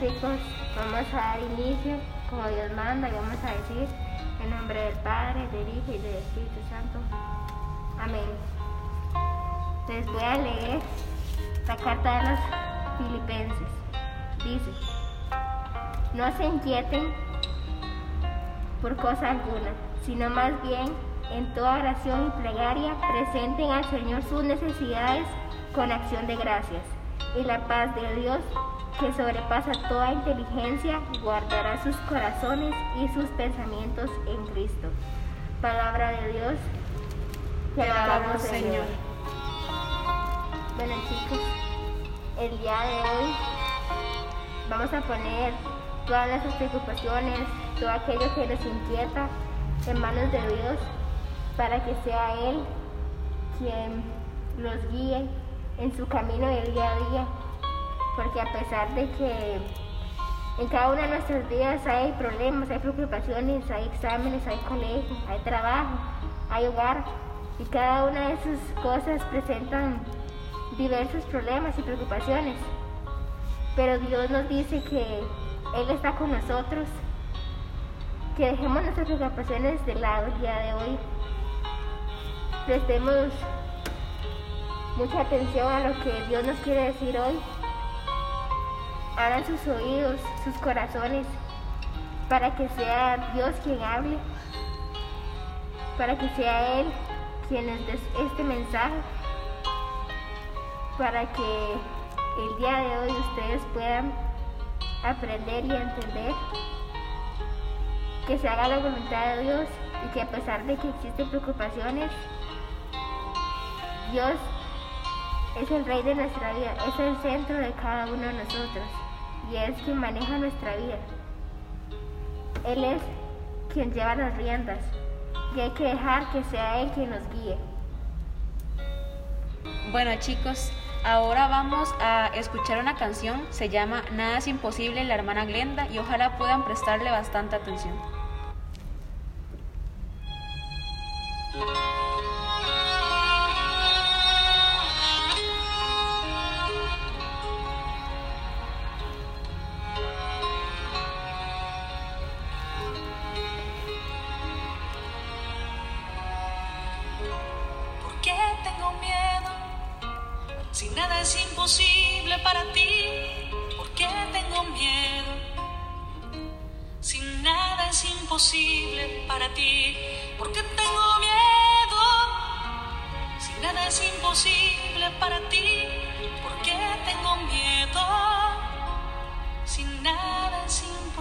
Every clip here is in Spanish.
chicos, vamos a dar inicio como Dios manda y vamos a decir en nombre del Padre, del Hijo y del Espíritu Santo. Amén. Les voy a leer la carta de los filipenses. Dice, no se inquieten por cosa alguna, sino más bien en toda oración y plegaria presenten al Señor sus necesidades con acción de gracias. Y la paz de Dios, que sobrepasa toda inteligencia, guardará sus corazones y sus pensamientos en Cristo. Palabra de Dios. Te alabamos, Señor. Bueno chicos, el día de hoy vamos a poner todas nuestras preocupaciones, todo aquello que nos inquieta en manos de Dios para que sea Él quien los guíe en su camino del día a día. Porque a pesar de que en cada una de nuestras vidas hay problemas, hay preocupaciones, hay exámenes, hay colegio, hay trabajo, hay hogar, y cada una de esas cosas presentan diversos problemas y preocupaciones. Pero Dios nos dice que Él está con nosotros, que dejemos nuestras preocupaciones de lado el día de hoy. Prestemos mucha atención a lo que Dios nos quiere decir hoy. Abran sus oídos, sus corazones, para que sea Dios quien hable, para que sea Él quien les dé este mensaje para que el día de hoy ustedes puedan aprender y entender que se haga la voluntad de Dios y que a pesar de que existen preocupaciones, Dios es el rey de nuestra vida, es el centro de cada uno de nosotros y es quien maneja nuestra vida. Él es quien lleva las riendas y hay que dejar que sea Él quien nos guíe. Bueno chicos, Ahora vamos a escuchar una canción, se llama Nada es imposible, la hermana Glenda, y ojalá puedan prestarle bastante atención.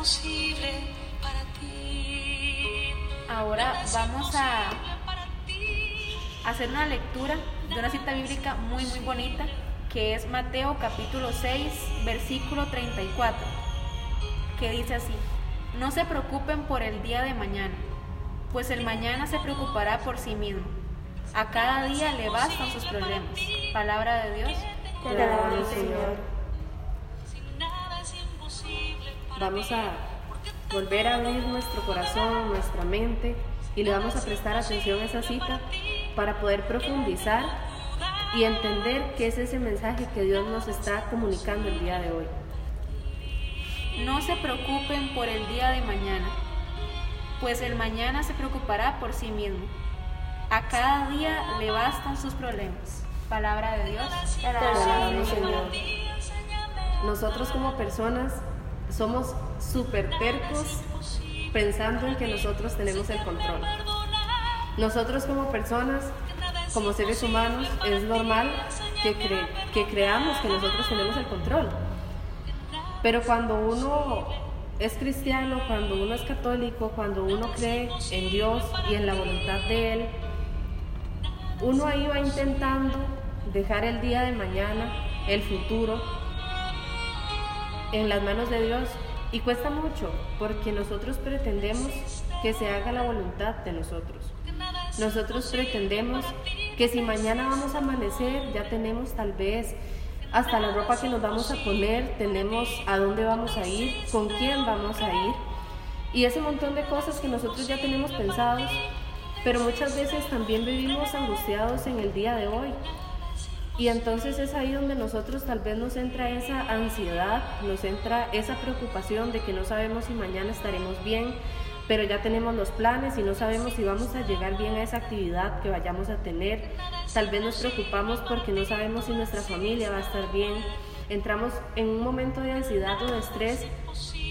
imposible para ti. Ahora vamos a hacer una lectura de una cita bíblica muy muy bonita que es Mateo capítulo 6 versículo 34 que dice así no se preocupen por el día de mañana, pues el mañana se preocupará por sí mismo. A cada día le bastan sus problemas. Palabra de Dios. Te Señor. Vamos a volver a abrir nuestro corazón, nuestra mente y le vamos a prestar atención a esa cita para poder profundizar y entender qué es ese mensaje que Dios nos está comunicando el día de hoy. No se preocupen por el día de mañana, pues el mañana se preocupará por sí mismo. A cada día le bastan sus problemas. Palabra de Dios. Señor. Nosotros como personas somos súper tercos pensando en que nosotros tenemos el control. Nosotros como personas, como seres humanos, es normal que, que creamos que nosotros tenemos el control. Pero cuando uno es cristiano, cuando uno es católico, cuando uno cree en Dios y en la voluntad de Él, uno ahí va intentando dejar el día de mañana, el futuro, en las manos de Dios y cuesta mucho porque nosotros pretendemos que se haga la voluntad de nosotros. Nosotros pretendemos que si mañana vamos a amanecer ya tenemos tal vez hasta la ropa que nos vamos a poner, tenemos a dónde vamos a ir, con quién vamos a ir y ese montón de cosas que nosotros ya tenemos pensados, pero muchas veces también vivimos angustiados en el día de hoy. Y entonces es ahí donde nosotros tal vez nos entra esa ansiedad, nos entra esa preocupación de que no sabemos si mañana estaremos bien, pero ya tenemos los planes y no sabemos si vamos a llegar bien a esa actividad que vayamos a tener. Tal vez nos preocupamos porque no sabemos si nuestra familia va a estar bien. Entramos en un momento de ansiedad o de estrés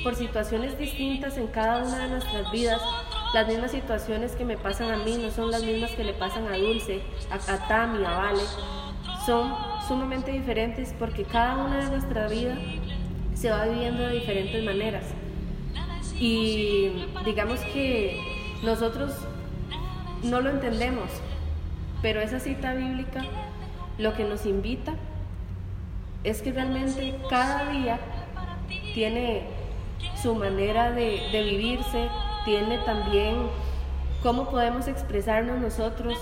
por situaciones distintas en cada una de nuestras vidas. Las mismas situaciones que me pasan a mí no son las mismas que le pasan a Dulce, a, a Tami, a Vale. Son sumamente diferentes porque cada una de nuestra vida se va viviendo de diferentes maneras. Y digamos que nosotros no lo entendemos, pero esa cita bíblica lo que nos invita es que realmente cada día tiene su manera de, vivirse, tiene también cómo podemos expresarnos nosotros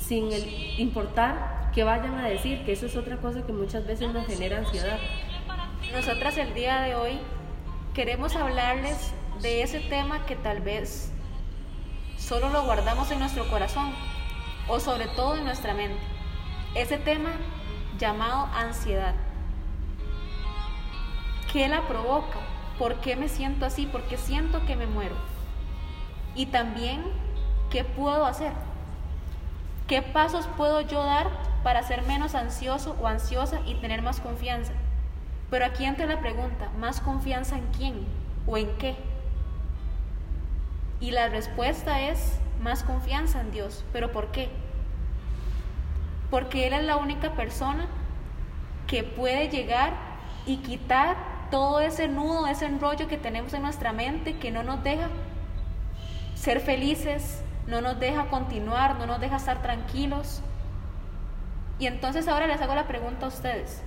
sin importar que vayan a decir, que eso es otra cosa que muchas veces nos genera ansiedad. Nosotras el día de hoy queremos hablarles de ese tema que tal vez solo lo guardamos en nuestro corazón o sobre todo en nuestra mente. Ese tema llamado ansiedad. ¿Qué la provoca? ¿Por qué me siento así? ¿Por qué siento que me muero? Y también, ¿qué puedo hacer? ¿Qué pasos puedo yo dar para ser menos ansioso o ansiosa y tener más confianza? Pero aquí entra la pregunta, ¿más confianza en quién o en qué? Y la respuesta es más confianza en Dios. ¿Pero por qué? Porque Él es la única persona que puede llegar y quitar todo ese nudo, ese enrollo que tenemos en nuestra mente que no nos deja ser felices, no nos deja continuar, no nos deja estar tranquilos. Y entonces ahora les hago la pregunta a ustedes.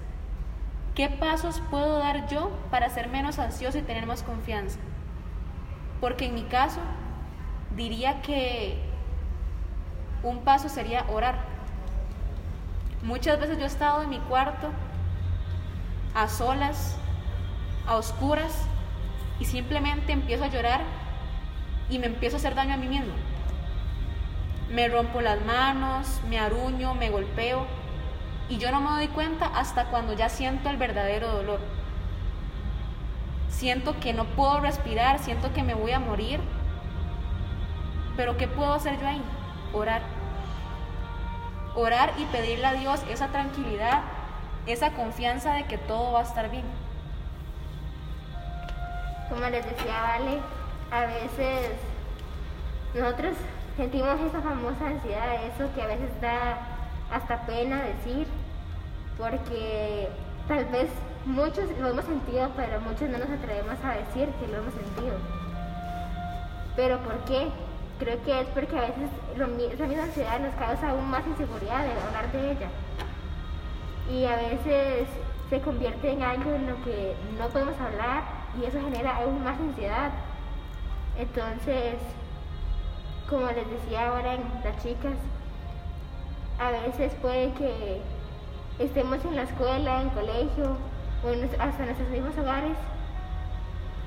¿Qué pasos puedo dar yo para ser menos ansioso y tener más confianza? Porque en mi caso, diría que un paso sería orar. Muchas veces yo he estado en mi cuarto a solas, a oscuras, y simplemente empiezo a llorar y me empiezo a hacer daño a mí mismo. Me rompo las manos, me aruño, me golpeo, y yo no me doy cuenta hasta cuando ya siento el verdadero dolor. Siento que no puedo respirar, siento que me voy a morir pero ¿qué puedo hacer yo ahí? Orar. Orar y pedirle a Dios esa tranquilidad, esa confianza de que todo va a estar bien. Como les decía Vale, a veces nosotros sentimos esa famosa ansiedad, eso que a veces da hasta pena decir, porque tal vez muchos lo hemos sentido, pero muchos no nos atrevemos a decir que lo hemos sentido. Pero ¿por qué? creo que es porque a veces esa misma ansiedad nos causa aún más inseguridad de hablar de ella. Y a veces se convierte en algo en lo que no podemos hablar y eso genera aún más ansiedad. Entonces, como les decía ahora en las chicas, a veces puede que estemos en la escuela, en colegio o hasta en nuestros mismos hogares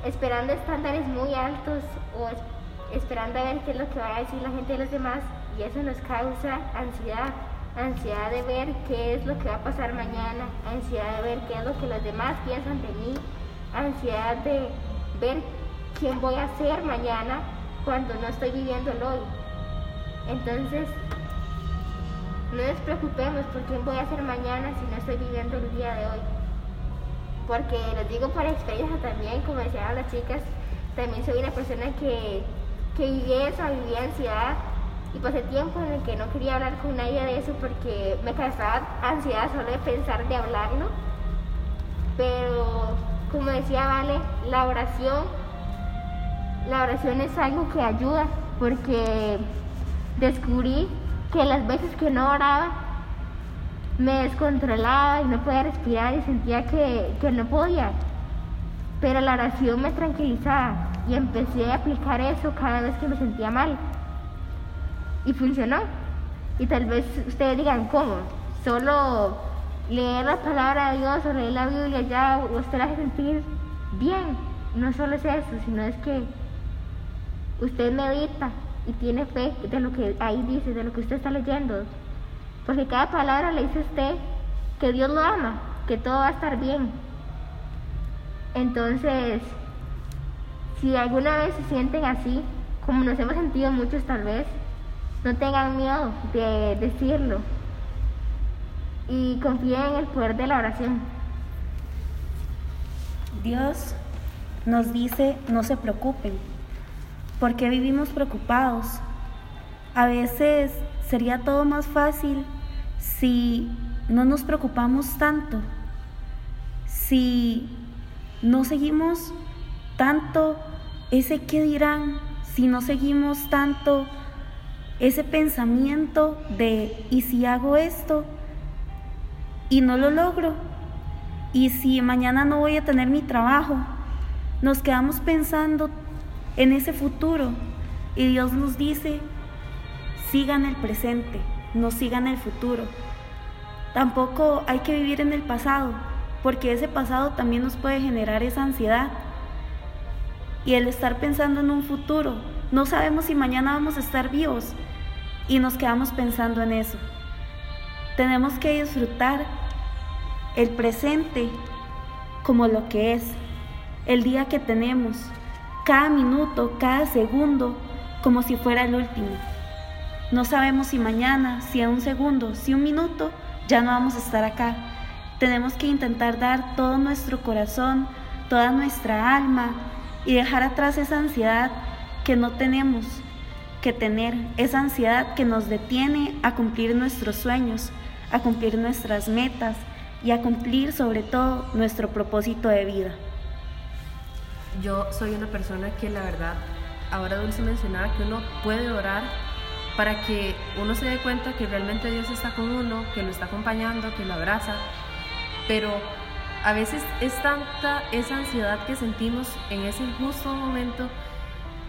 esperando estándares muy altos o esperando a ver qué es lo que va a decir la gente de los demás y eso nos causa ansiedad, ansiedad de ver qué es lo que va a pasar mañana, ansiedad de ver qué es lo que los demás piensan de mí, ansiedad de ver quién voy a ser mañana cuando no estoy viviendo el hoy. Entonces, no nos preocupemos por quién voy a ser mañana si no estoy viviendo el día de hoy. Porque les digo por experiencia también, como decían las chicas, también soy una persona que que viví esa, viví ansiedad y pasé tiempo en el que no quería hablar con nadie de eso porque me causaba ansiedad solo de pensar de hablarlo. Pero como decía Vale, la oración, la oración es algo que ayuda porque descubrí que las veces que no oraba me descontrolaba y no podía respirar y sentía que, que no podía. pero la oración me tranquilizaba y empecé a aplicar eso cada vez que me sentía mal. Y funcionó. Y tal vez ustedes digan, ¿cómo? Solo leer la palabra de Dios o leer la Biblia ya usted la hace sentir bien. No solo es eso, sino es que usted medita y tiene fe de lo que ahí dice, de lo que usted está leyendo. Porque cada palabra le dice a usted que Dios lo ama, que todo va a estar bien. Entonces, si alguna vez se sienten así, como nos hemos sentido muchos tal vez, no tengan miedo de decirlo y confíen en el poder de la oración. Dios nos dice no se preocupen, porque vivimos preocupados. A veces sería todo más fácil si no nos preocupamos tanto, si no seguimos tanto ese qué dirán, si no seguimos tanto ese pensamiento de ¿y si hago esto y no lo logro? ¿Y si mañana no voy a tener mi trabajo? Nos quedamos pensando en ese futuro y Dios nos dice, sigan el presente, no sigan el futuro. Tampoco hay que vivir en el pasado, porque ese pasado también nos puede generar esa ansiedad. Y el estar pensando en un futuro, no sabemos si mañana vamos a estar vivos y nos quedamos pensando en eso. Tenemos que disfrutar el presente como lo que es, el día que tenemos, cada minuto, cada segundo, como si fuera el último. No sabemos si mañana, si en un segundo, si un minuto, ya no vamos a estar acá. Tenemos que intentar dar todo nuestro corazón, toda nuestra alma y dejar atrás esa ansiedad que no tenemos que tener, esa ansiedad que nos detiene a cumplir nuestros sueños, a cumplir nuestras metas y a cumplir sobre todo nuestro propósito de vida. Yo soy una persona que la verdad, ahora Dulce mencionaba que uno puede orar para que uno se dé cuenta que realmente Dios está con uno, que lo está acompañando, que lo abraza, pero a veces es tanta esa ansiedad que sentimos en ese justo momento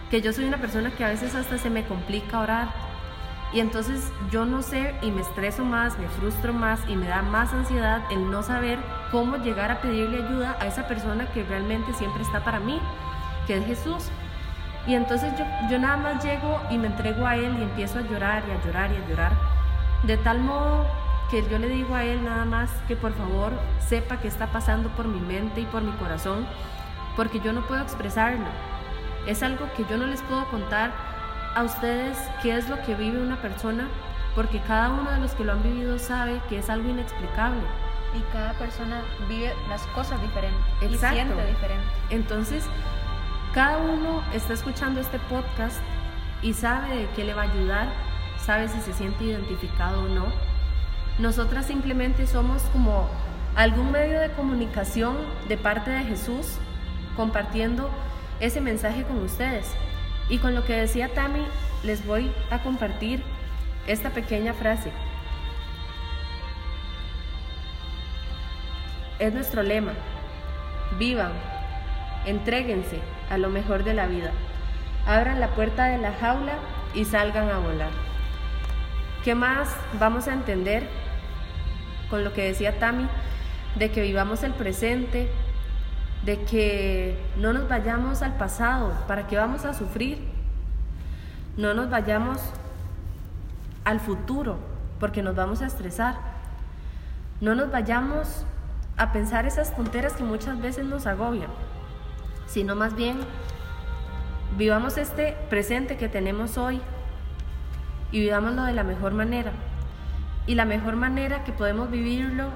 que yo soy una persona que a veces hasta se me complica orar. Y entonces yo no sé y me estreso más, me frustro más y me da más ansiedad el no saber cómo llegar a pedirle ayuda a esa persona que realmente siempre está para mí, que es Jesús. Y entonces yo, nada más llego y me entrego a Él y empiezo a llorar y a llorar y a llorar. De tal modo que yo le digo a Él nada más que por favor sepa qué está pasando por mi mente y por mi corazón, porque yo no puedo expresarlo. Es algo que yo no les puedo contar a ustedes qué es lo que vive una persona, porque cada uno de los que lo han vivido sabe que es algo inexplicable. Y cada persona vive las cosas diferentes Exacto. y siente diferente. Entonces, cada uno está escuchando este podcast y sabe de qué le va a ayudar, sabe si se siente identificado o no. Nosotras simplemente somos como algún medio de comunicación de parte de Jesús compartiendo ese mensaje con ustedes. Y con lo que decía Tami, les voy a compartir esta pequeña frase. Es nuestro lema. Vivan, entréguense a lo mejor de la vida. Abran la puerta de la jaula y salgan a volar. ¿Qué más vamos a entender con lo que decía Tami? De que vivamos el presente, de que no nos vayamos al pasado, ¿para qué vamos a sufrir? No nos vayamos al futuro, porque nos vamos a estresar. No nos vayamos a pensar esas tonteras que muchas veces nos agobian, sino más bien vivamos este presente que tenemos hoy y vivámoslo de la mejor manera. Y la mejor manera que podemos vivirlo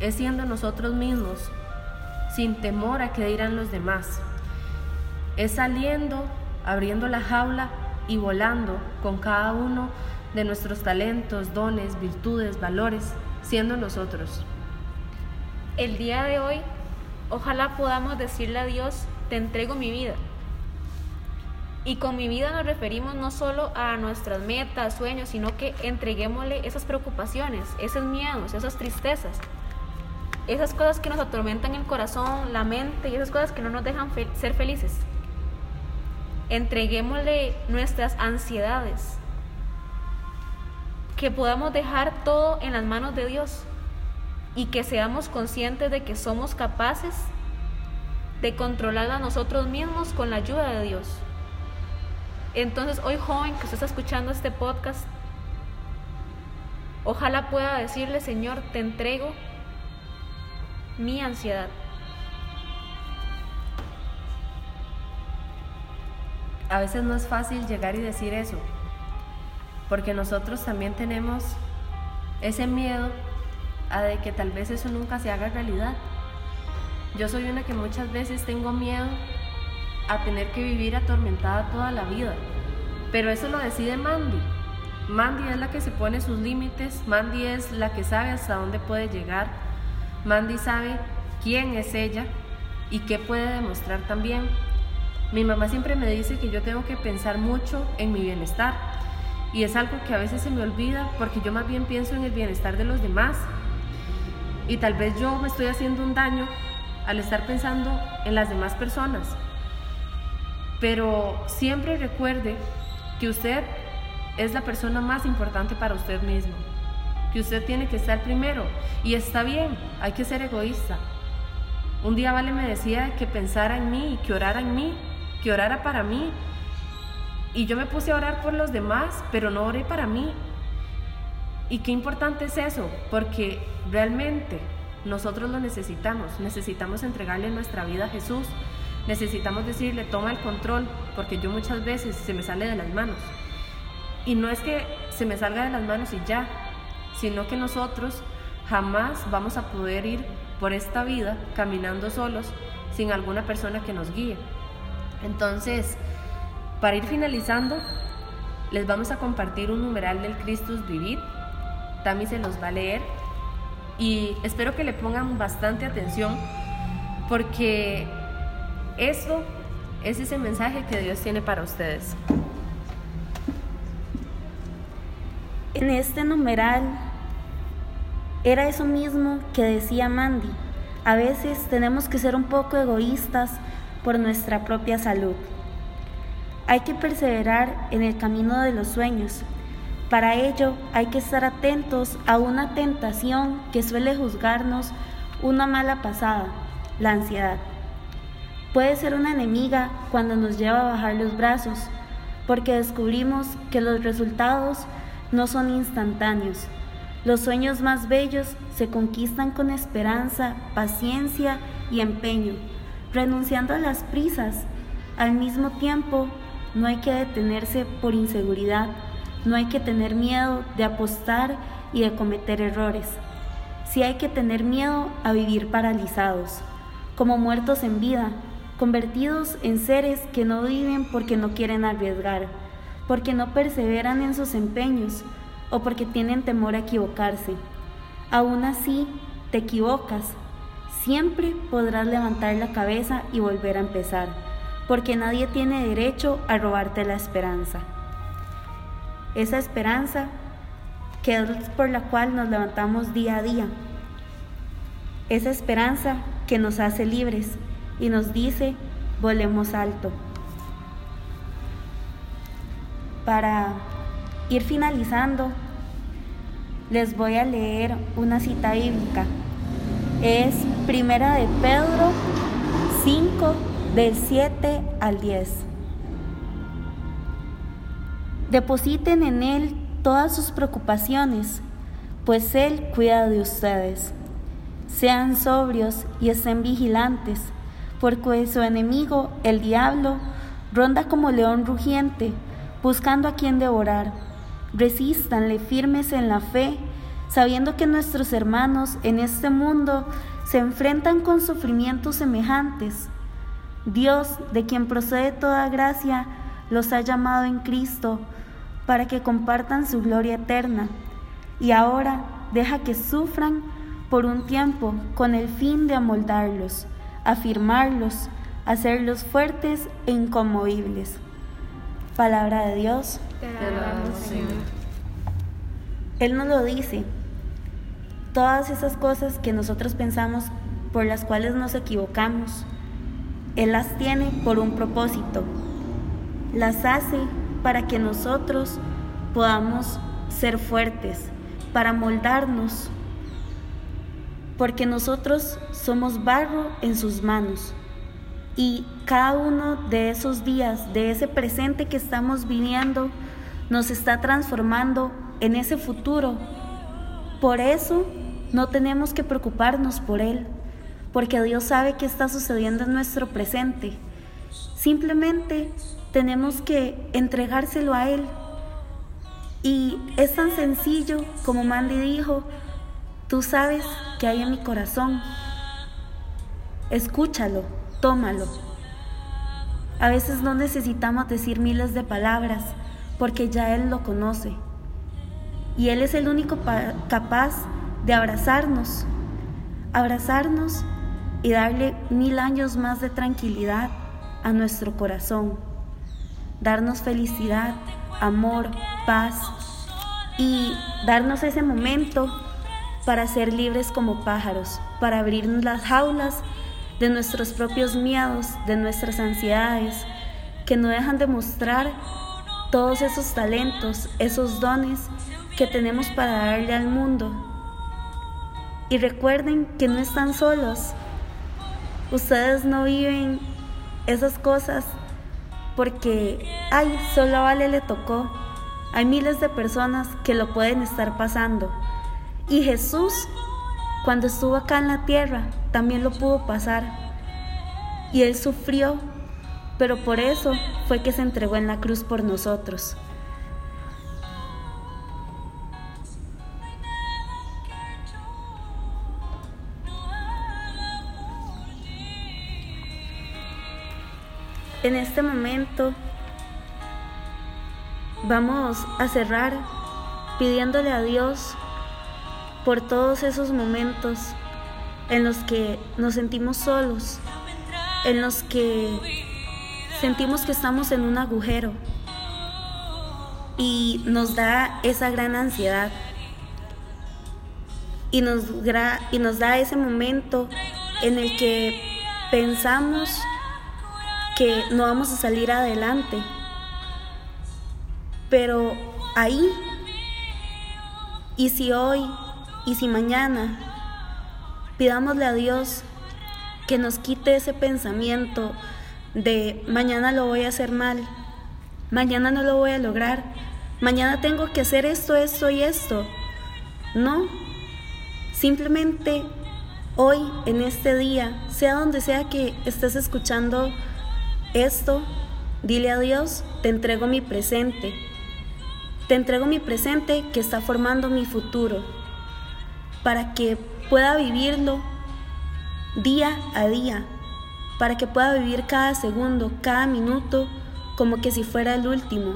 es siendo nosotros mismos, sin temor a que dirán los demás. Es saliendo, abriendo la jaula y volando con cada uno de nuestros talentos, dones, virtudes, valores, siendo nosotros. El día de hoy, ojalá podamos decirle a Dios, te entrego mi vida. Y con mi vida nos referimos no solo a nuestras metas, sueños, sino que entreguémosle esas preocupaciones, esos miedos, esas tristezas. esas cosas que nos atormentan el corazón, la mente y esas cosas que no nos dejan ser felices. Entreguémosle nuestras ansiedades. Que podamos dejar todo en las manos de Dios y que seamos conscientes de que somos capaces de controlar a nosotros mismos con la ayuda de Dios. Entonces, hoy joven que usted está escuchando este podcast, ojalá pueda decirle, Señor, te entrego mi ansiedad. A veces no es fácil llegar y decir eso, porque nosotros también tenemos ese miedo de que tal vez eso nunca se haga realidad. Yo soy una que muchas veces tengo miedo a tener que vivir atormentada toda la vida, pero eso lo decide Mandy. Mandy es la que se pone sus límites, Mandy es la que sabe hasta dónde puede llegar, Mandy sabe quién es ella y qué puede demostrar también. Mi mamá siempre me dice que yo tengo que pensar mucho en mi bienestar y es algo que a veces se me olvida porque yo más bien pienso en el bienestar de los demás y tal vez yo me estoy haciendo un daño al estar pensando en las demás personas. Pero siempre recuerde que usted es la persona más importante para usted mismo, que usted tiene que estar primero y está bien, hay que ser egoísta. Un día Vale me decía que pensara en mí, que orara en mí, que orara para mí. Y yo me puse a orar por los demás, pero no oré para mí. Y qué importante es eso, porque realmente nosotros lo necesitamos, necesitamos entregarle nuestra vida a Jesús, necesitamos decirle, toma el control, porque yo muchas veces se me sale de las manos. Y no es que se me salga de las manos y ya, sino que nosotros jamás vamos a poder ir por esta vida caminando solos sin alguna persona que nos guíe. Entonces, para ir finalizando, les vamos a compartir un numeral del Christus Vivir Tami se los va a leer y espero que le pongan bastante atención porque esto es ese mensaje que Dios tiene para ustedes. En este numeral era eso mismo que decía Mandy. A veces tenemos que ser un poco egoístas por nuestra propia salud. Hay que perseverar en el camino de los sueños, para ello hay que estar atentos a una tentación que suele juzgarnos una mala pasada, la ansiedad. Puede ser una enemiga cuando nos lleva a bajar los brazos, porque descubrimos que los resultados no son instantáneos. Los sueños más bellos se conquistan con esperanza, paciencia y empeño, renunciando a las prisas. Al mismo tiempo, no hay que detenerse por inseguridad no hay que tener miedo de apostar y de cometer errores. Sí hay que tener miedo a vivir paralizados, como muertos en vida, convertidos en seres que no viven porque no quieren arriesgar, porque no perseveran en sus empeños o porque tienen temor a equivocarse. Aún así, te equivocas. Siempre podrás levantar la cabeza y volver a empezar, porque nadie tiene derecho a robarte la esperanza esa esperanza que es por la cual nos levantamos día a día, esa esperanza que nos hace libres y nos dice, volemos alto. Para ir finalizando, les voy a leer una cita bíblica. Es Primera de Pedro 5, del 7 al 10. Depositen en Él todas sus preocupaciones, pues Él cuida de ustedes. Sean sobrios y estén vigilantes, porque su enemigo, el diablo, ronda como león rugiente, buscando a quien devorar. Resístanle firmes en la fe, sabiendo que nuestros hermanos en este mundo se enfrentan con sufrimientos semejantes. Dios, de quien procede toda gracia, los ha llamado en Cristo para que compartan su gloria eterna. Y ahora deja que sufran por un tiempo con el fin de amoldarlos, afirmarlos, hacerlos fuertes e inconmovibles. Palabra de Dios. Te alabamos, Señor. Él nos lo dice. todas esas cosas que nosotros pensamos por las cuales nos equivocamos, Él las tiene por un propósito. Las hace para que nosotros podamos ser fuertes, para moldarnos, porque nosotros somos barro en sus manos. Y cada uno de esos días, de ese presente que estamos viviendo, nos está transformando en ese futuro. Por eso no tenemos que preocuparnos por Él, porque Dios sabe qué está sucediendo en nuestro presente. Simplemente tenemos que entregárselo a Él. Y es tan sencillo como Mandy dijo, tú sabes que hay en mi corazón. Escúchalo, tómalo. A veces no necesitamos decir miles de palabras porque ya Él lo conoce. Y Él es el único capaz de abrazarnos, abrazarnos y darle mil años más de tranquilidad a nuestro corazón, darnos felicidad, amor, paz y darnos ese momento para ser libres como pájaros, para abrirnos las jaulas de nuestros propios miedos, de nuestras ansiedades, que no dejan de mostrar todos esos talentos, esos dones que tenemos para darle al mundo y recuerden que no están solos. Ustedes no viven esas cosas porque, ay, solo a Vale le tocó. Hay miles de personas que lo pueden estar pasando. Y Jesús, cuando estuvo acá en la tierra, también lo pudo pasar. Y Él sufrió, pero por eso fue que se entregó en la cruz por nosotros. En este momento vamos a cerrar pidiéndole a Dios por todos esos momentos en los que nos sentimos solos, en los que sentimos que estamos en un agujero y nos da esa gran ansiedad y nos, y nos da ese momento en el que pensamos que no vamos a salir adelante. Pero ahí, y si hoy, y si mañana, pidámosle a Dios que nos quite ese pensamiento de mañana lo voy a hacer mal, mañana no lo voy a lograr, mañana tengo que hacer esto, esto y esto. No, simplemente hoy, en este día, sea donde sea que estés escuchando esto, dile a Dios, te entrego mi presente. Te entrego mi presente que está formando mi futuro, para que pueda vivirlo día a día, para que pueda vivir cada segundo, cada minuto, como que si fuera el último,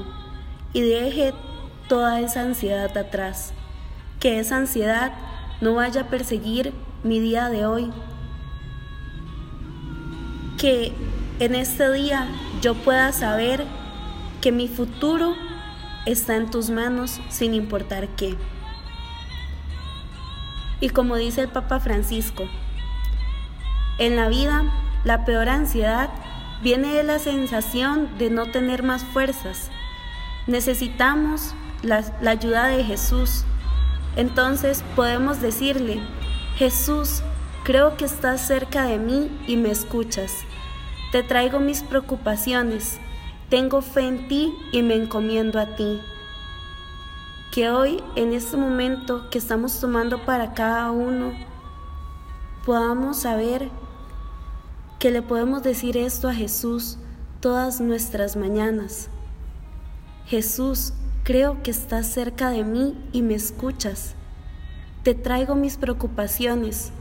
y deje toda esa ansiedad atrás. Que esa ansiedad no vaya a perseguir mi día de hoy. Que en este día yo pueda saber que mi futuro está en tus manos sin importar qué. Y como dice el Papa Francisco, en la vida la peor ansiedad viene de la sensación de no tener más fuerzas. Necesitamos la, ayuda de Jesús. Entonces podemos decirle, Jesús, creo que estás cerca de mí y me escuchas. Te traigo mis preocupaciones, tengo fe en ti y me encomiendo a ti. Que hoy, en este momento que estamos tomando para cada uno, podamos saber que le podemos decir esto a Jesús todas nuestras mañanas. Jesús, creo que estás cerca de mí y me escuchas. Te traigo mis preocupaciones,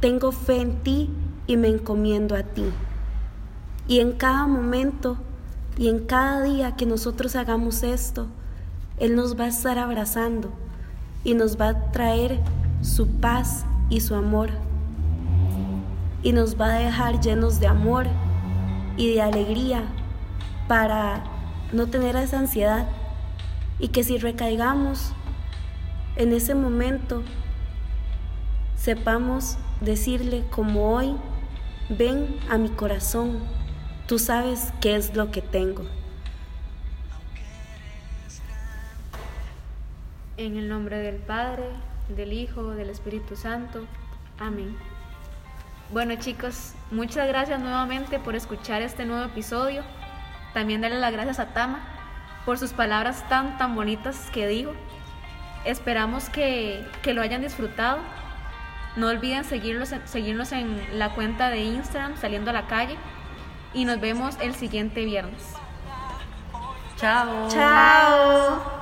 tengo fe en ti y me encomiendo a ti. Y en cada momento y en cada día que nosotros hagamos esto, Él nos va a estar abrazando y nos va a traer su paz y su amor. Y nos va a dejar llenos de amor y de alegría para no tener esa ansiedad y que si recaigamos en ese momento sepamos decirle como hoy, ven a mi corazón, tú sabes qué es lo que tengo. En el nombre del Padre, del Hijo, del Espíritu Santo. Amén. Bueno chicos, muchas gracias nuevamente por escuchar este nuevo episodio. También darle las gracias a Tama por sus palabras tan tan bonitas que digo. Esperamos que, que lo hayan disfrutado. No olviden seguirnos en la cuenta de Instagram saliendo a la calle y nos vemos el siguiente viernes. Chao. Chao.